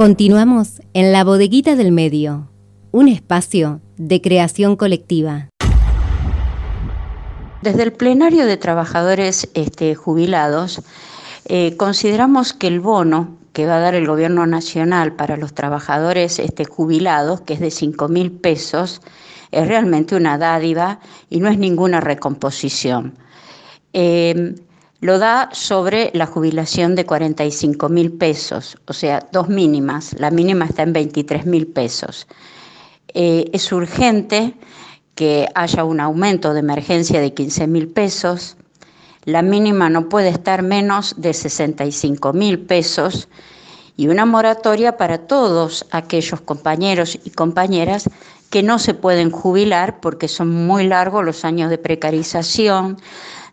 Continuamos en la bodeguita del medio, un espacio de creación colectiva. Desde el plenario de trabajadores este, jubilados, eh, consideramos que el bono que va a dar el gobierno nacional para los trabajadores este, jubilados, que es de 5 mil pesos, es realmente una dádiva y no es ninguna recomposición. Eh, lo da sobre la jubilación de 45 mil pesos, o sea, dos mínimas. La mínima está en 23 mil pesos. Eh, es urgente que haya un aumento de emergencia de 15 mil pesos. La mínima no puede estar menos de 65 mil pesos y una moratoria para todos aquellos compañeros y compañeras que no se pueden jubilar porque son muy largos los años de precarización,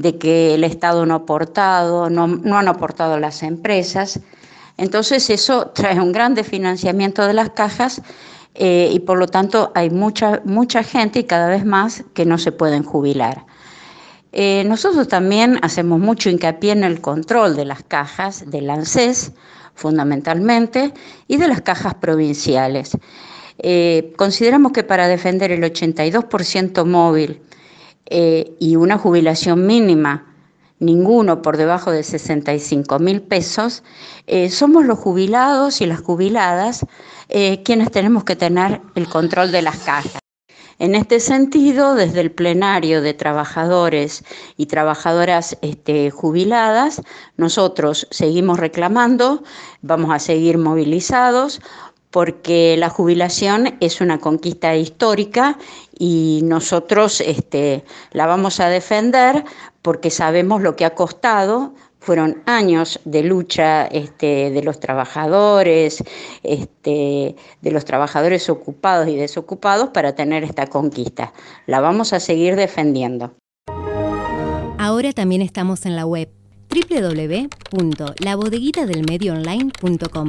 de que el Estado no ha aportado, no, han aportado las empresas. Entonces eso trae un gran desfinanciamiento de las cajas eh, y por lo tanto hay mucha, mucha gente y cada vez más que no se pueden jubilar. Eh, nosotros también hacemos mucho hincapié en el control de las cajas del ANSES, fundamentalmente, y de las cajas provinciales. Eh, consideramos que para defender el 82% móvil eh, y una jubilación mínima, ninguno por debajo de 65 mil pesos, eh, somos los jubilados y las jubiladas eh, quienes tenemos que tener el control de las cajas. En este sentido, desde el plenario de trabajadores y trabajadoras este, jubiladas, nosotros seguimos reclamando, vamos a seguir movilizados porque la jubilación es una conquista histórica y nosotros este, la vamos a defender porque sabemos lo que ha costado. Fueron años de lucha este, de los trabajadores, este, de los trabajadores ocupados y desocupados para tener esta conquista. La vamos a seguir defendiendo. Ahora también estamos en la web www.labodeguitadelmedioonline.com.